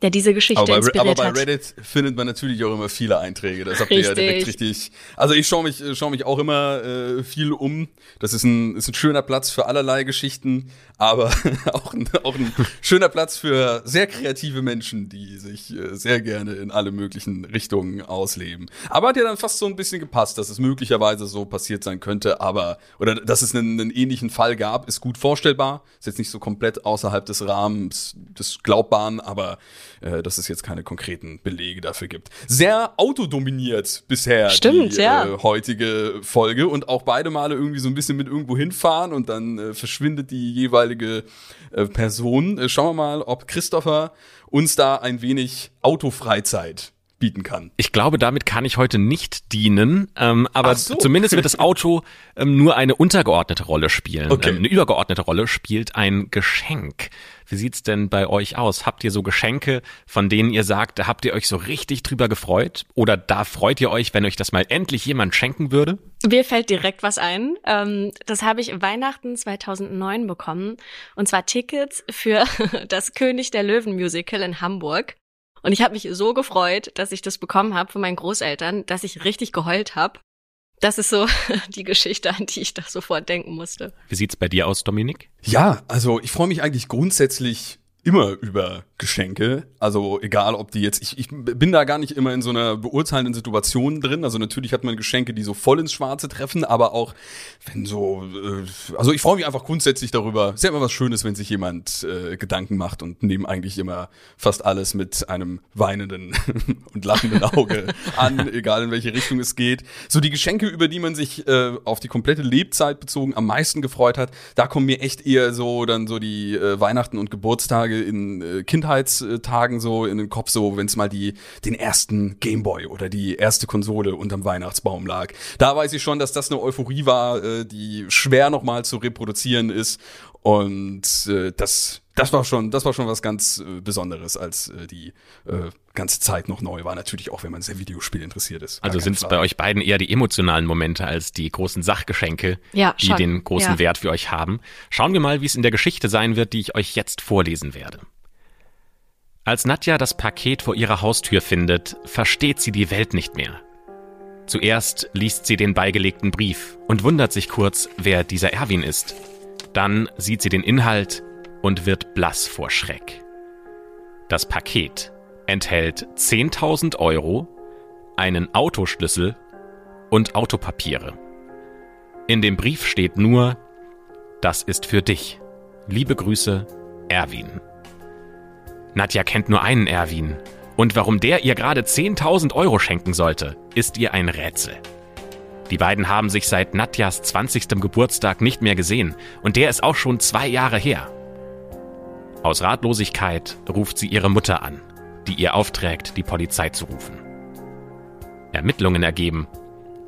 der diese Geschichte aber bei, inspiriert aber bei hat. Reddit findet man natürlich auch immer viele Einträge. Das habt ihr ja direkt richtig. Also ich schaue mich, schau mich auch immer äh, viel um. Das ist ein, ist ein schöner Platz für allerlei Geschichten, aber auch, ein, auch ein schöner Platz für sehr kreative Menschen, die sich äh, sehr gerne in alle möglichen Richtungen ausleben. Aber hat ja dann fast so ein bisschen gepasst, dass es möglicherweise so passiert sein könnte, aber oder dass es einen, einen ähnlichen Fall gab, ist gut vorstellbar. Ist jetzt nicht so komplett außerhalb des Rahmens des Glaubbaren, aber äh, dass es jetzt keine konkreten Belege dafür gibt. Sehr autodominiert bisher Stimmt, die ja. äh, heutige Folge und auch beide Male irgendwie so ein bisschen mit irgendwo hinfahren und dann äh, verschwindet die jeweilige äh, Person. Äh, schauen wir mal, ob Christopher uns da ein wenig Autofreizeit bieten kann. Ich glaube, damit kann ich heute nicht dienen, ähm, aber so. zumindest wird das Auto ähm, nur eine untergeordnete Rolle spielen. Okay. Ähm, eine übergeordnete Rolle spielt ein Geschenk. Wie sieht's denn bei euch aus? Habt ihr so Geschenke, von denen ihr sagt, da habt ihr euch so richtig drüber gefreut? Oder da freut ihr euch, wenn euch das mal endlich jemand schenken würde? Mir fällt direkt was ein. Ähm, das habe ich Weihnachten 2009 bekommen. Und zwar Tickets für das König der Löwen Musical in Hamburg. Und ich habe mich so gefreut, dass ich das bekommen habe von meinen Großeltern, dass ich richtig geheult habe. Das ist so die Geschichte, an die ich da sofort denken musste. Wie sieht's bei dir aus, Dominik? Ja, also ich freue mich eigentlich grundsätzlich immer über Geschenke. Also egal, ob die jetzt, ich, ich bin da gar nicht immer in so einer beurteilenden Situation drin. Also natürlich hat man Geschenke, die so voll ins Schwarze treffen, aber auch wenn so, äh, also ich freue mich einfach grundsätzlich darüber. Ist ja immer was Schönes, wenn sich jemand äh, Gedanken macht und nehmen eigentlich immer fast alles mit einem weinenden und lachenden Auge an, egal in welche Richtung es geht. So die Geschenke, über die man sich äh, auf die komplette Lebzeit bezogen am meisten gefreut hat, da kommen mir echt eher so dann so die äh, Weihnachten und Geburtstage in äh, Kindheitstagen so in den Kopf, so wenn es mal die den ersten Gameboy oder die erste Konsole unterm Weihnachtsbaum lag. Da weiß ich schon, dass das eine Euphorie war, äh, die schwer nochmal zu reproduzieren ist. Und äh, das das war schon, das war schon was ganz äh, Besonderes, als äh, die äh, ganze Zeit noch neu war. Natürlich auch, wenn man sehr Videospiel interessiert ist. Also sind es bei euch beiden eher die emotionalen Momente als die großen Sachgeschenke, ja, die schon. den großen Ja. Wert für euch haben. Schauen wir mal, wie es in der Geschichte sein wird, die ich euch jetzt vorlesen werde. Als Nadja das Paket vor ihrer Haustür findet, versteht sie die Welt nicht mehr. Zuerst liest sie den beigelegten Brief und wundert sich kurz, wer dieser Erwin ist. Dann sieht sie den Inhalt und wird blass vor Schreck. Das Paket enthält 10.000 Euro, einen Autoschlüssel und Autopapiere. In dem Brief steht nur, das ist für dich. Liebe Grüße, Erwin. Nadja kennt nur einen Erwin. Und warum der ihr gerade 10.000 Euro schenken sollte, ist ihr ein Rätsel. Die beiden haben sich seit Nadjas 20. Geburtstag nicht mehr gesehen und der ist auch schon zwei Jahre her. Aus Ratlosigkeit ruft sie ihre Mutter an, die ihr aufträgt, die Polizei zu rufen. Ermittlungen ergeben,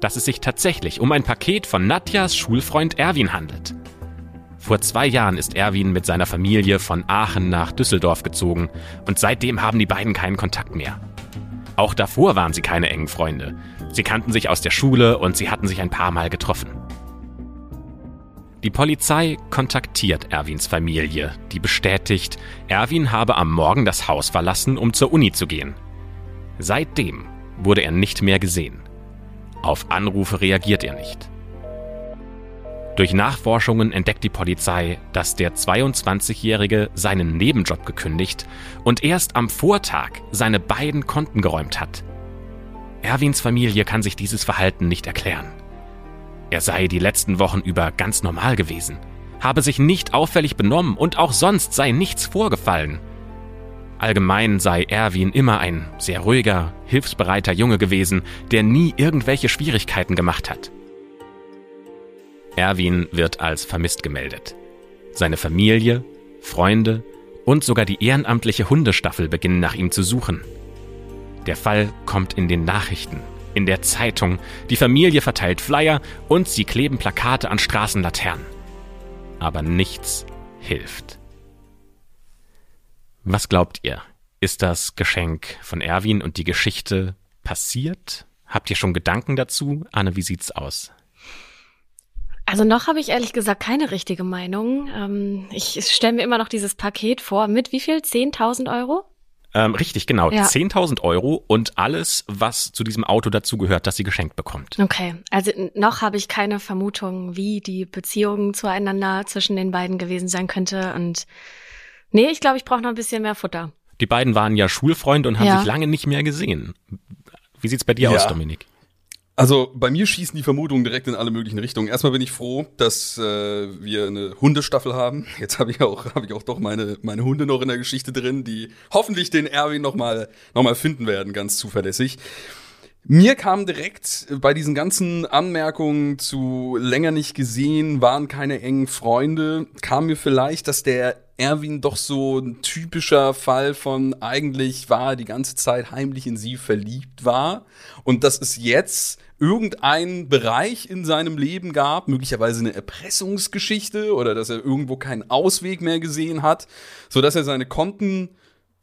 dass es sich tatsächlich um ein Paket von Nadjas Schulfreund Erwin handelt. Vor zwei Jahren ist Erwin mit seiner Familie von Aachen nach Düsseldorf gezogen und seitdem haben die beiden keinen Kontakt mehr. Auch davor waren sie keine engen Freunde. Sie kannten sich aus der Schule und sie hatten sich ein paar Mal getroffen. Die Polizei kontaktiert Erwins Familie, die bestätigt, Erwin habe am Morgen das Haus verlassen, um zur Uni zu gehen. Seitdem wurde er nicht mehr gesehen. Auf Anrufe reagiert er nicht. Durch Nachforschungen entdeckt die Polizei, dass der 22-Jährige seinen Nebenjob gekündigt und erst am Vortag seine beiden Konten geräumt hat. Erwins Familie kann sich dieses Verhalten nicht erklären. Er sei die letzten Wochen über ganz normal gewesen, habe sich nicht auffällig benommen und auch sonst sei nichts vorgefallen. Allgemein sei Erwin immer ein sehr ruhiger, hilfsbereiter Junge gewesen, der nie irgendwelche Schwierigkeiten gemacht hat. Erwin wird als vermisst gemeldet. Seine Familie, Freunde und sogar die ehrenamtliche Hundestaffel beginnen nach ihm zu suchen. Der Fall kommt in den Nachrichten, in der Zeitung, die Familie verteilt Flyer und sie kleben Plakate an Straßenlaternen. Aber nichts hilft. Was glaubt ihr? Ist das Geschenk von Erwin und die Geschichte passiert? Habt ihr schon Gedanken dazu? Anne, wie sieht's aus? Also noch habe ich ehrlich gesagt keine richtige Meinung. Ähm, ich stelle mir immer noch dieses Paket vor. Mit wie viel? 10.000 Euro? Ähm, richtig, genau. Ja. 10.000 Euro und alles, was zu diesem Auto dazugehört, das sie geschenkt bekommt. Okay, also noch habe ich keine Vermutung, wie die Beziehung zueinander zwischen den beiden gewesen sein könnte. Und nee, ich glaube, ich brauche noch ein bisschen mehr Futter. Die beiden waren ja Schulfreunde und haben Ja. sich lange nicht mehr gesehen. Wie sieht's bei dir Ja. aus, Dominik? Also bei mir schießen die Vermutungen direkt in alle möglichen Richtungen. Erstmal bin ich froh, dass äh, wir eine Hundestaffel haben. Jetzt habe ich auch habe ich auch doch meine meine Hunde noch in der Geschichte drin, die hoffentlich den Erwin noch mal noch mal finden werden, ganz zuverlässig. Mir kam direkt bei diesen ganzen Anmerkungen zu länger nicht gesehen, waren keine engen Freunde, kam mir vielleicht, dass der Erwin doch so ein typischer Fall von eigentlich war er die ganze Zeit heimlich in sie verliebt war und dass es jetzt irgendeinen Bereich in seinem Leben gab, möglicherweise eine Erpressungsgeschichte oder dass er irgendwo keinen Ausweg mehr gesehen hat, so dass er seine Konten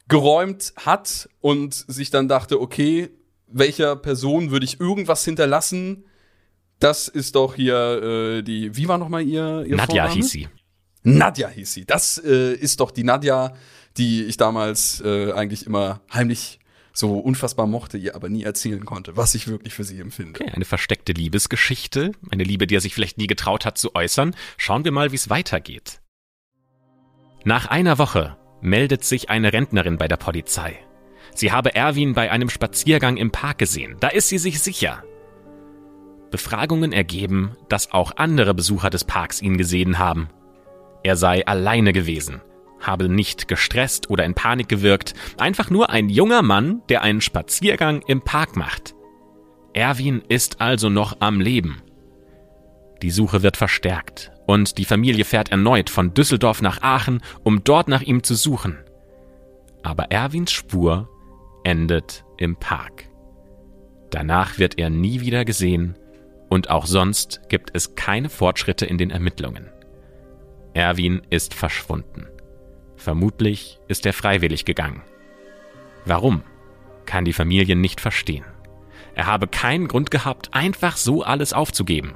geräumt hat und sich dann dachte, okay, welcher Person würde ich irgendwas hinterlassen? Das ist doch hier äh, die, wie war noch mal ihr, ihr Nadja Vorname? hieß sie. Nadja hieß sie. Das äh, ist doch die Nadja, die ich damals äh, eigentlich immer heimlich so unfassbar mochte, ihr aber nie erzählen konnte, was ich wirklich für sie empfinde. Okay, eine versteckte Liebesgeschichte. Eine Liebe, die er sich vielleicht nie getraut hat zu äußern. Schauen wir mal, wie es weitergeht. Nach einer Woche meldet sich eine Rentnerin bei der Polizei. Sie habe Erwin bei einem Spaziergang im Park gesehen. Da ist sie sich sicher. Befragungen ergeben, dass auch andere Besucher des Parks ihn gesehen haben. Er sei alleine gewesen, habe nicht gestresst oder in Panik gewirkt, einfach nur ein junger Mann, der einen Spaziergang im Park macht. Erwin ist also noch am Leben. Die Suche wird verstärkt und die Familie fährt erneut von Düsseldorf nach Aachen, um dort nach ihm zu suchen. Aber Erwins Spur endet im Park. Danach wird er nie wieder gesehen und auch sonst gibt es keine Fortschritte in den Ermittlungen. Erwin ist verschwunden. Vermutlich ist er freiwillig gegangen. Warum, kann die Familie nicht verstehen. Er habe keinen Grund gehabt, einfach so alles aufzugeben.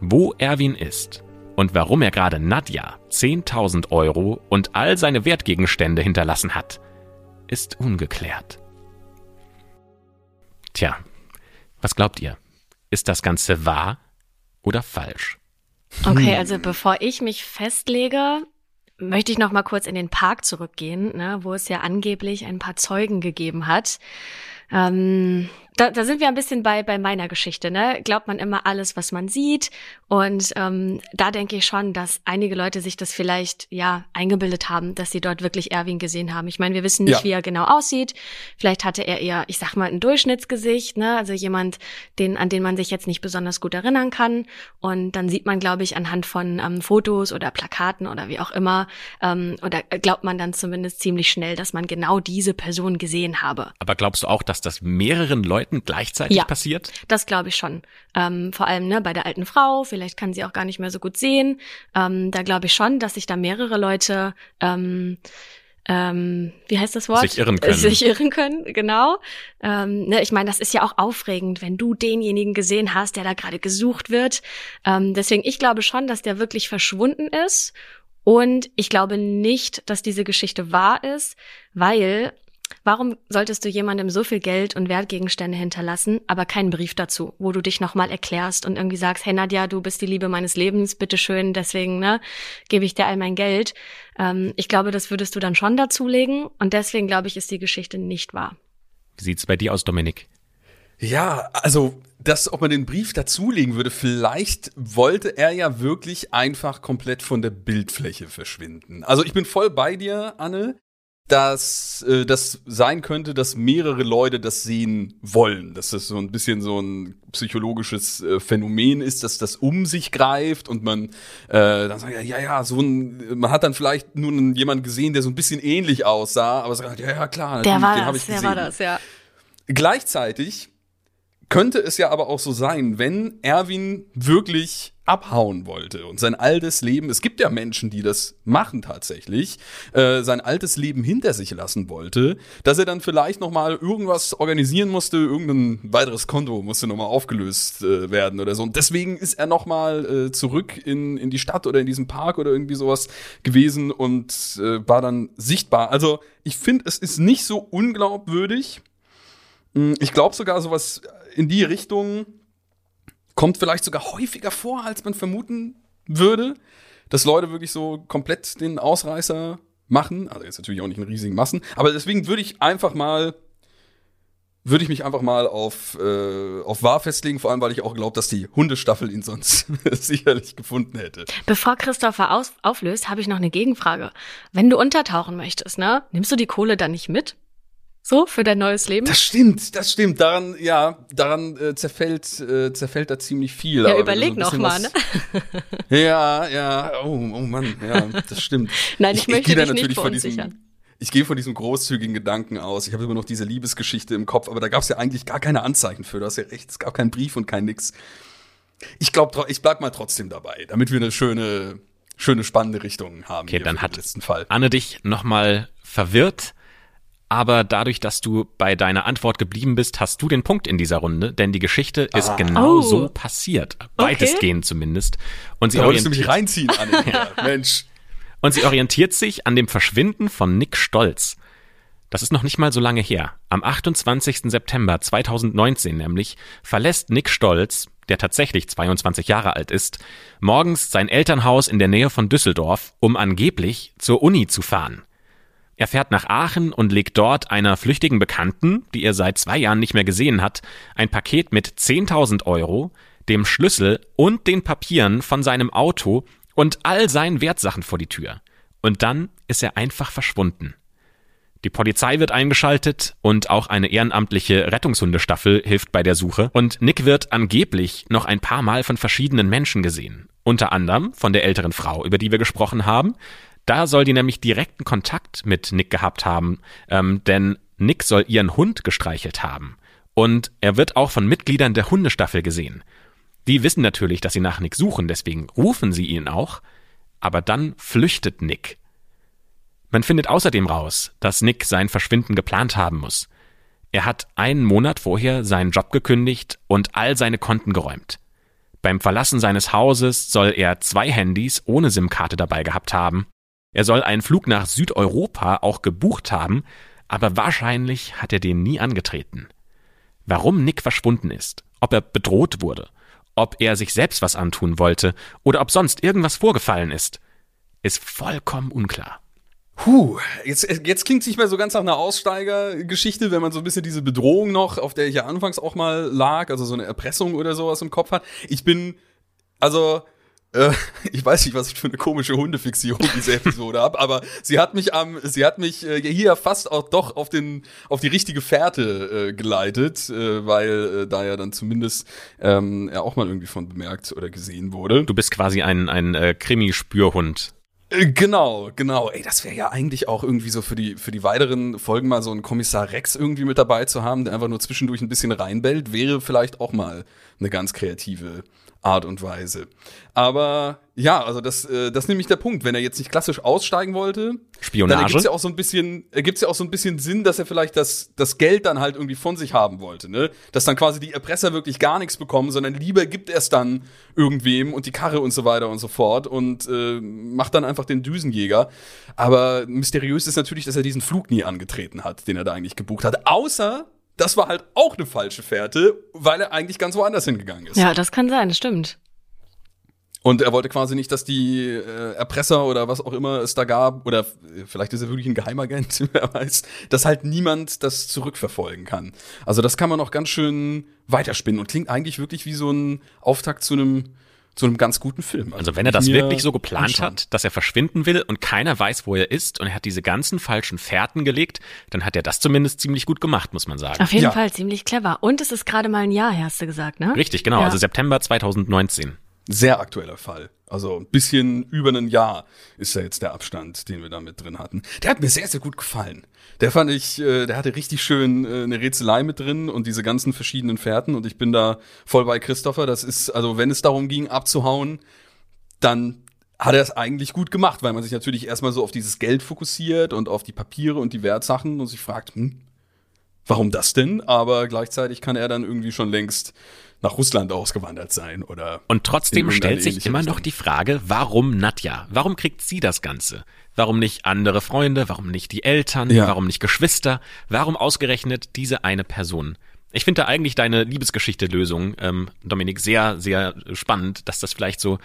Wo Erwin ist und warum er gerade Nadja 10.000 Euro und all seine Wertgegenstände hinterlassen hat, ist ungeklärt. Tja, was glaubt ihr? Ist das Ganze wahr oder falsch? Okay, hm. also bevor ich mich festlege, möchte ich noch mal kurz in den Park zurückgehen, ne, wo es ja angeblich ein paar Zeugen gegeben hat. Ähm, da, da sind wir ein bisschen bei, bei meiner Geschichte, ne? Glaubt man immer alles, was man sieht. Und ähm, da denke ich schon, dass einige Leute sich das vielleicht ja eingebildet haben, dass sie dort wirklich Erwin gesehen haben. Ich meine, wir wissen nicht, ja. wie er genau aussieht. Vielleicht hatte er eher, ich sag mal, ein Durchschnittsgesicht, ne? Also jemand, den, an den man sich jetzt nicht besonders gut erinnern kann. Und dann sieht man, glaube ich, anhand von ähm, Fotos oder Plakaten oder wie auch immer, ähm, oder glaubt man dann zumindest ziemlich schnell, dass man genau diese Person gesehen habe. Aber glaubst du auch, dass das mehreren Leuten Leuten gleichzeitig ja, passiert? Das glaube ich schon. Ähm, vor allem ne, bei der alten Frau, vielleicht kann sie auch gar nicht mehr so gut sehen. Ähm, da glaube ich schon, dass sich da mehrere Leute ähm, ähm, wie heißt das Wort? Sich irren können. Sich irren können, genau. Ähm, ne, ich meine, das ist ja auch aufregend, wenn du denjenigen gesehen hast, der da gerade gesucht wird. Ähm, deswegen, ich glaube schon, dass der wirklich verschwunden ist. Und ich glaube nicht, dass diese Geschichte wahr ist, weil Warum solltest du jemandem so viel Geld und Wertgegenstände hinterlassen, aber keinen Brief dazu, wo du dich nochmal erklärst und irgendwie sagst, hey Nadja, du bist die Liebe meines Lebens, bitteschön, deswegen ne, gebe ich dir all mein Geld. Ähm, ich glaube, das würdest du dann schon dazulegen und deswegen glaube ich, ist die Geschichte nicht wahr. Wie sieht's bei dir aus, Dominik? Ja, also das, ob man den Brief dazulegen würde, vielleicht wollte er ja wirklich einfach komplett von der Bildfläche verschwinden. Also ich bin voll bei dir, Anne dass äh, das sein könnte, dass mehrere Leute das sehen wollen. Dass das so ein bisschen so ein psychologisches äh, Phänomen ist, dass das um sich greift und man äh, dann sagt, ja, ja, so ein, man hat dann vielleicht nur einen, jemanden gesehen, der so ein bisschen ähnlich aussah, aber sagt, ja, ja, klar, der war gesehen. Der war das, ja. Gleichzeitig könnte es ja aber auch so sein, wenn Erwin wirklich abhauen wollte und sein altes Leben, es gibt ja Menschen, die das machen tatsächlich, äh, sein altes Leben hinter sich lassen wollte, dass er dann vielleicht noch mal irgendwas organisieren musste, irgendein weiteres Konto musste noch mal aufgelöst äh, werden oder so und deswegen ist er noch mal äh, zurück in, in die Stadt oder in diesen Park oder irgendwie sowas gewesen und äh, war dann sichtbar. Also ich finde, es ist nicht so unglaubwürdig. Hm, ich glaube sogar sowas in die Richtung kommt vielleicht sogar häufiger vor, als man vermuten würde, dass Leute wirklich so komplett den Ausreißer machen. Also jetzt natürlich auch nicht in riesigen Massen, aber deswegen würde ich einfach mal würde ich mich einfach mal auf, äh, auf wahr festlegen, vor allem weil ich auch glaube, dass die Hundestaffel ihn sonst sicherlich gefunden hätte. Bevor Christopher aus auflöst, habe ich noch eine Gegenfrage. Wenn du untertauchen möchtest, ne, nimmst du die Kohle dann nicht mit? So, für dein neues Leben? Das stimmt, das stimmt. Daran, ja, daran äh, zerfällt, äh, zerfällt da ziemlich viel. Ja, überleg noch mal, ne? ja, ja, oh, oh Mann, ja, das stimmt. Nein, ich, ich möchte ich dich natürlich nicht von diesem, ich gehe von diesem großzügigen Gedanken aus. Ich habe immer noch diese Liebesgeschichte im Kopf, aber da gab es ja eigentlich gar keine Anzeichen für. Du hast ja recht, es gab keinen Brief und kein nix. Ich glaube, ich bleib mal trotzdem dabei, damit wir eine schöne, schöne spannende Richtung haben. Okay, dann hat Anne dich noch mal verwirrt aber dadurch, dass du bei deiner Antwort geblieben bist, hast du den Punkt in dieser Runde, denn die Geschichte ist ah. genau oh. so passiert, weitestgehend zumindest. Und sie da wolltest du mich reinziehen, Anne. ja. Mensch. Und sie orientiert sich an dem Verschwinden von Nick Stolz. Das ist noch nicht mal so lange her. Am 28. September 2019 nämlich verlässt Nick Stolz, der tatsächlich 22 Jahre alt ist, morgens sein Elternhaus in der Nähe von Düsseldorf, um angeblich zur Uni zu fahren. Er fährt nach Aachen und legt dort einer flüchtigen Bekannten, die er seit zwei Jahren nicht mehr gesehen hat, ein Paket mit 10.000 Euro, dem Schlüssel und den Papieren von seinem Auto und all seinen Wertsachen vor die Tür. Und dann ist er einfach verschwunden. Die Polizei wird eingeschaltet und auch eine ehrenamtliche Rettungshundestaffel hilft bei der Suche. Und Nick wird angeblich noch ein paar Mal von verschiedenen Menschen gesehen. Unter anderem von der älteren Frau, über die wir gesprochen haben. Da soll die nämlich direkten Kontakt mit Nick gehabt haben, ähm, denn Nick soll ihren Hund gestreichelt haben. Und er wird auch von Mitgliedern der Hundestaffel gesehen. Die wissen natürlich, dass sie nach Nick suchen, deswegen rufen sie ihn auch. Aber dann flüchtet Nick. Man findet außerdem raus, dass Nick sein Verschwinden geplant haben muss. Er hat einen Monat vorher seinen Job gekündigt und all seine Konten geräumt. Beim Verlassen seines Hauses soll er zwei Handys ohne SIM-Karte dabei gehabt haben. Er soll einen Flug nach Südeuropa auch gebucht haben, aber wahrscheinlich hat er den nie angetreten. Warum Nick verschwunden ist, ob er bedroht wurde, ob er sich selbst was antun wollte oder ob sonst irgendwas vorgefallen ist, ist vollkommen unklar. Puh, jetzt, jetzt klingt es nicht mehr so ganz nach einer Aussteigergeschichte, wenn man so ein bisschen diese Bedrohung noch, auf der ich ja anfangs auch mal lag, also so eine Erpressung oder sowas im Kopf hat. Ich bin, also, äh, ich weiß nicht, was ich für eine komische Hundefixierung diese Episode habe, aber sie hat mich am, sie hat mich äh, hier fast auch doch auf den, auf die richtige Fährte äh, geleitet, äh, weil äh, da ja dann zumindest ähm, er auch mal irgendwie von bemerkt oder gesehen wurde. Du bist quasi ein, ein äh, Krimi-Spürhund. Genau, genau. Ey, das wäre ja eigentlich auch irgendwie so für die, für die weiteren Folgen mal so einen Kommissar Rex irgendwie mit dabei zu haben, der einfach nur zwischendurch ein bisschen reinbellt, wäre vielleicht auch mal eine ganz kreative Art und Weise. Aber ja, also das, äh, das ist nämlich der Punkt. Wenn er jetzt nicht klassisch aussteigen wollte, Spionage? dann gibt's ja auch so ein bisschen, gibt's ja auch so ein bisschen Sinn, dass er vielleicht das, das Geld dann halt irgendwie von sich haben wollte, ne? Dass dann quasi die Erpresser wirklich gar nichts bekommen, sondern lieber gibt er es dann irgendwem und die Karre und so weiter und so fort und äh, macht dann einfach den Düsenjäger. Aber mysteriös ist natürlich, dass er diesen Flug nie angetreten hat, den er da eigentlich gebucht hat. Außer das war halt auch eine falsche Fährte, weil er eigentlich ganz woanders hingegangen ist. Ja, das kann sein, das stimmt. Und er wollte quasi nicht, dass die äh, Erpresser oder was auch immer es da gab, oder äh, vielleicht ist er wirklich ein Geheimagent, wer weiß, dass halt niemand das zurückverfolgen kann. Also das kann man auch ganz schön weiterspinnen und klingt eigentlich wirklich wie so ein Auftakt zu einem zu einem ganz guten Film. Also wenn er das wirklich so geplant anschauen. hat, dass er verschwinden will und keiner weiß, wo er ist und er hat diese ganzen falschen Fährten gelegt, dann hat er das zumindest ziemlich gut gemacht, muss man sagen. Auf jeden Ja. Fall ziemlich clever. Und es ist gerade mal ein Jahr, hast du gesagt, ne? Richtig, genau, Ja. also September 2019. Sehr aktueller Fall. Also ein bisschen über ein Jahr ist ja jetzt der Abstand, den wir da mit drin hatten. Der hat mir sehr, sehr gut gefallen. Der fand ich, äh, der hatte richtig schön äh, eine Rätselei mit drin und diese ganzen verschiedenen Fährten und ich bin da voll bei Christopher. Das ist, also wenn es darum ging, abzuhauen, dann hat er es eigentlich gut gemacht, weil man sich natürlich erstmal so auf dieses Geld fokussiert und auf die Papiere und die Wertsachen und sich fragt, hm, warum das denn? Aber gleichzeitig kann er dann irgendwie schon längst nach Russland ausgewandert sein oder Und trotzdem stellt sich immer noch die Frage, warum Nadja? Warum kriegt sie das Ganze? Warum nicht andere Freunde? Warum nicht die Eltern? Ja. Warum nicht Geschwister? Warum ausgerechnet diese eine Person? Ich finde da eigentlich deine Liebesgeschichte-Lösung, ähm, Dominik, sehr, sehr spannend, dass das vielleicht so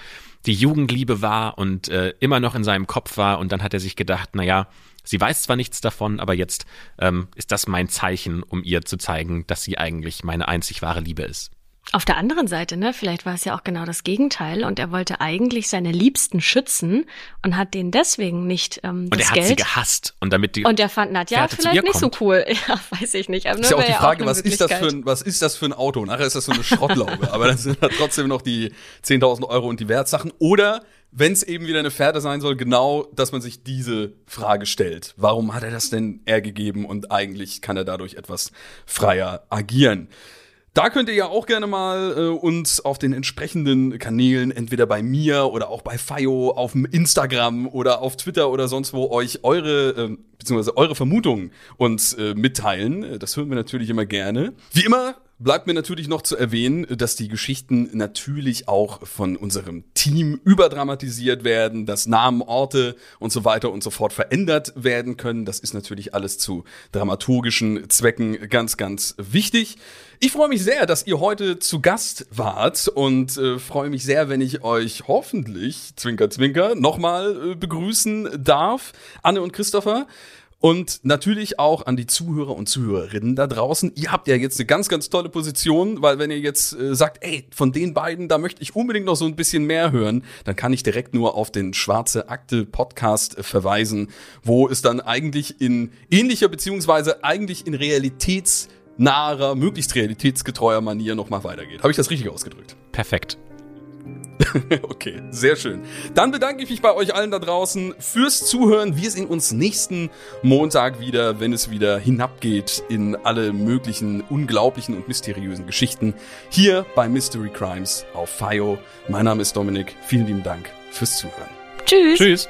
die Jugendliebe war und äh, immer noch in seinem Kopf war und dann hat er sich gedacht, na ja, sie weiß zwar nichts davon, aber jetzt ähm, ist das mein Zeichen, um ihr zu zeigen, dass sie eigentlich meine einzig wahre Liebe ist. Auf der anderen Seite, ne, vielleicht war es ja auch genau das Gegenteil und er wollte eigentlich seine Liebsten schützen und hat denen deswegen nicht ähm, Und das er hat Geld. sie gehasst und damit die und er fand Nadja vielleicht nicht so kommt. cool. Ja, weiß ich nicht. Aber Ist ja auch die Frage, eine was ist, das für ein, was ist das für ein Auto? Nachher ist das so eine Schrottlaube, aber dann sind da trotzdem noch die 10.000 Euro und die Wertsachen. Oder, wenn es eben wieder eine Fährte sein soll, genau, dass man sich diese Frage stellt. Warum hat er das denn er gegeben und eigentlich kann er dadurch etwas freier agieren? Da könnt ihr ja auch gerne mal äh, uns auf den entsprechenden Kanälen, entweder bei mir oder auch bei Fayo, auf Instagram oder auf Twitter oder sonst wo, euch eure, äh, beziehungsweise eure Vermutungen uns äh, mitteilen. Das hören wir natürlich immer gerne. Wie immer bleibt mir natürlich noch zu erwähnen, dass die Geschichten natürlich auch von unserem Team überdramatisiert werden, dass Namen, Orte und so weiter und so fort verändert werden können. Das ist natürlich alles zu dramaturgischen Zwecken ganz, ganz wichtig. Ich freue mich sehr, dass ihr heute zu Gast wart und äh, freue mich sehr, wenn ich euch hoffentlich, Zwinker, Zwinker, nochmal äh, begrüßen darf. Anne und Christopher. Und natürlich auch an die Zuhörer und Zuhörerinnen da draußen. Ihr habt ja jetzt eine ganz, ganz tolle Position, weil wenn ihr jetzt äh, sagt, ey, von den beiden, da möchte ich unbedingt noch so ein bisschen mehr hören, dann kann ich direkt nur auf den Schwarze Akte Podcast äh, verweisen, wo es dann eigentlich in ähnlicher beziehungsweise eigentlich in realitätsnaherer, möglichst realitätsgetreuer Manier nochmal weitergeht. Habe ich das richtig ausgedrückt? Perfekt. okay, sehr schön. Dann bedanke ich mich bei euch allen da draußen fürs Zuhören. Wir sehen uns nächsten Montag wieder, wenn es wieder hinabgeht in alle möglichen unglaublichen und mysteriösen Geschichten hier bei Mystery Crimes auf FIO. Mein Name ist Dominik. Vielen lieben Dank fürs Zuhören. Tschüss. Tschüss.